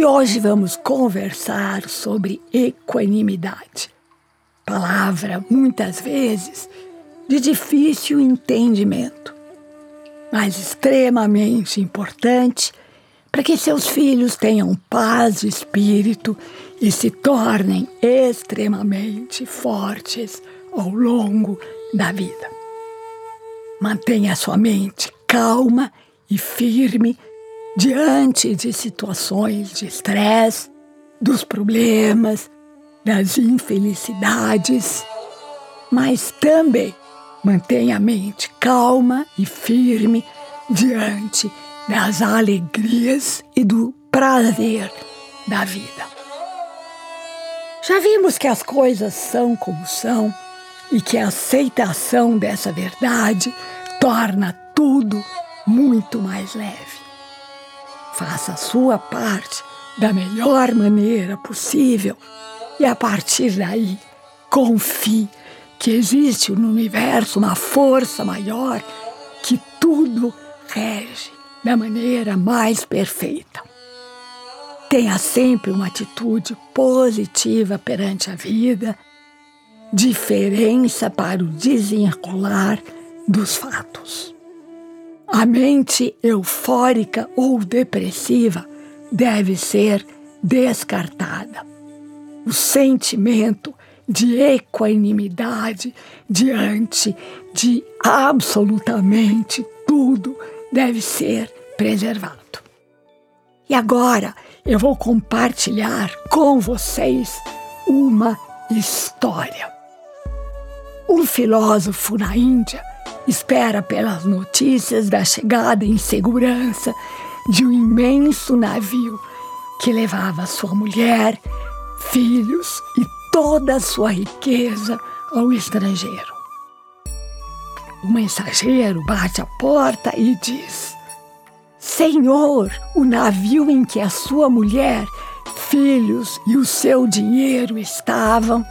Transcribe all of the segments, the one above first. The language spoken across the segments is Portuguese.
E hoje vamos conversar sobre equanimidade. Palavra, muitas vezes, de difícil entendimento, mas extremamente importante para que seus filhos tenham paz de espírito e se tornem extremamente fortes ao longo da vida. Mantenha sua mente calma e firme diante de situações de estresse, dos problemas, das infelicidades, mas também mantenha a mente calma e firme diante das alegrias e do prazer da vida. Já vimos que as coisas são como são e que a aceitação dessa verdade torna tudo muito mais leve. Faça a sua parte da melhor maneira possível e a partir daí confie que existe no universo uma força maior que tudo rege da maneira mais perfeita. Tenha sempre uma atitude positiva perante a vida, diferença para o desenrolar dos fatos. A mente eufórica ou depressiva deve ser descartada. O sentimento de equanimidade diante de absolutamente tudo deve ser preservado. E agora eu vou compartilhar com vocês uma história. Um filósofo na Índia espera pelas notícias da chegada em segurança de um imenso navio que levava sua mulher, filhos e toda a sua riqueza ao estrangeiro. O mensageiro bate à porta e diz: Senhor, o navio em que a sua mulher, filhos e o seu dinheiro estavam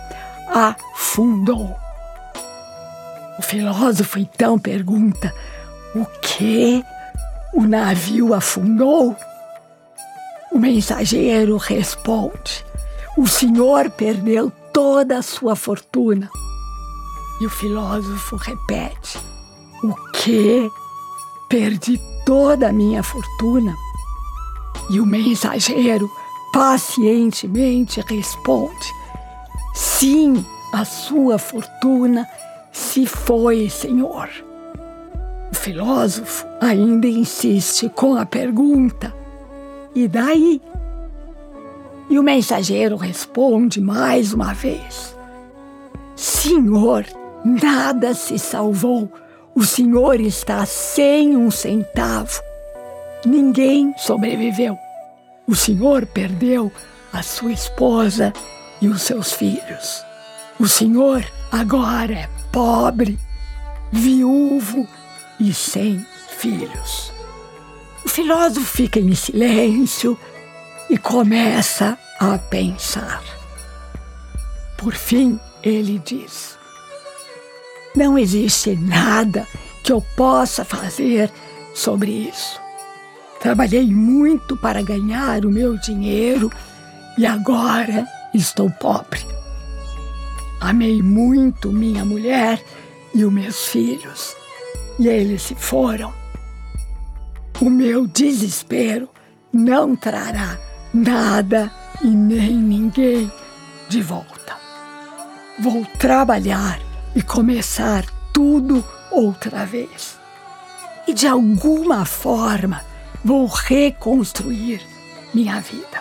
afundou. O filósofo então pergunta: O que? O navio afundou? O mensageiro responde: O senhor perdeu toda a sua fortuna. E o filósofo repete: O que? Perdi toda a minha fortuna. E o mensageiro pacientemente responde: Sim, a sua fortuna se foi, Senhor. O filósofo ainda insiste com a pergunta: e daí? E o mensageiro responde mais uma vez: Senhor, nada se salvou. O senhor está sem um centavo. Ninguém sobreviveu. O senhor perdeu a sua esposa e os seus filhos. O senhor agora é pobre, viúvo e sem filhos. O filósofo fica em silêncio e começa a pensar. Por fim, ele diz: Não existe nada que eu possa fazer sobre isso. Trabalhei muito para ganhar o meu dinheiro e agora estou pobre. Amei muito minha mulher e os meus filhos, e eles se foram. O meu desespero não trará nada e nem ninguém de volta. Vou trabalhar e começar tudo outra vez. E de alguma forma vou reconstruir minha vida.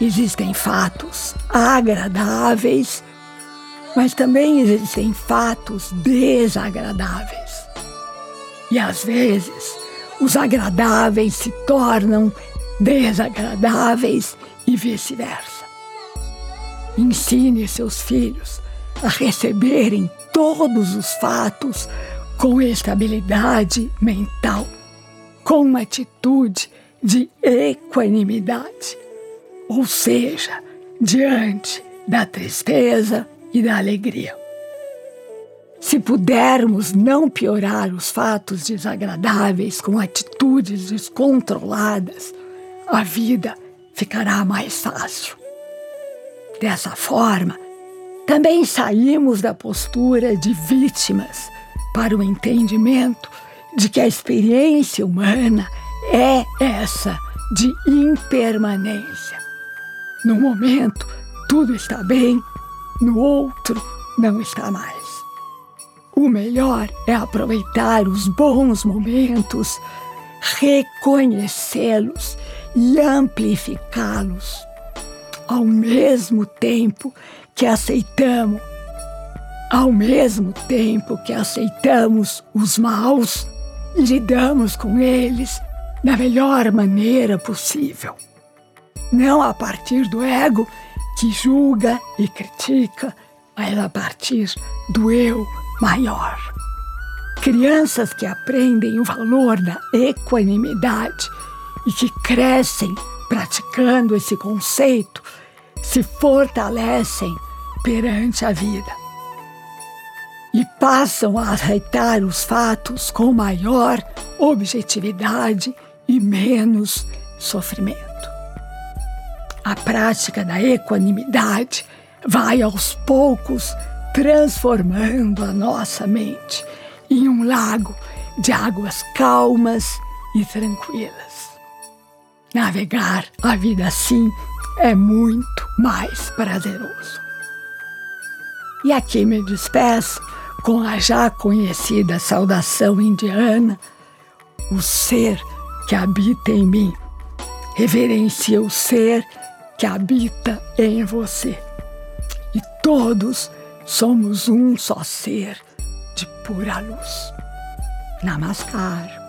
Existem fatos agradáveis, mas também existem fatos desagradáveis. E às vezes, os agradáveis se tornam desagradáveis vice-versa. Ensine seus filhos a receberem todos os fatos com estabilidade mental, com uma atitude de equanimidade, ou seja, diante da tristeza e da alegria. Se pudermos não piorar os fatos desagradáveis com atitudes descontroladas, a vida ficará mais fácil. Dessa forma, também saímos da postura de vítimas para o entendimento de que a experiência humana é essa de impermanência. No momento, tudo está bem, no outro, não está mais. O melhor é aproveitar os bons momentos, reconhecê-los e amplificá-los, ao mesmo tempo que aceitamos, ao mesmo tempo que aceitamos os maus lidamos com eles da melhor maneira possível. Não a partir do ego que julga e critica, mas a partir do eu maior. Crianças que aprendem o valor da equanimidade e que crescem praticando esse conceito se fortalecem perante a vida e passam a aceitar os fatos com maior objetividade e menos sofrimento. A prática da equanimidade vai aos poucos transformando a nossa mente em um lago de águas calmas e tranquilas. Navegar a vida assim é muito mais prazeroso. E aqui me despeço com a já conhecida saudação indiana: o ser que habita em mim reverencia o ser que habita em você. E todos somos um só ser de pura luz. Namaskar.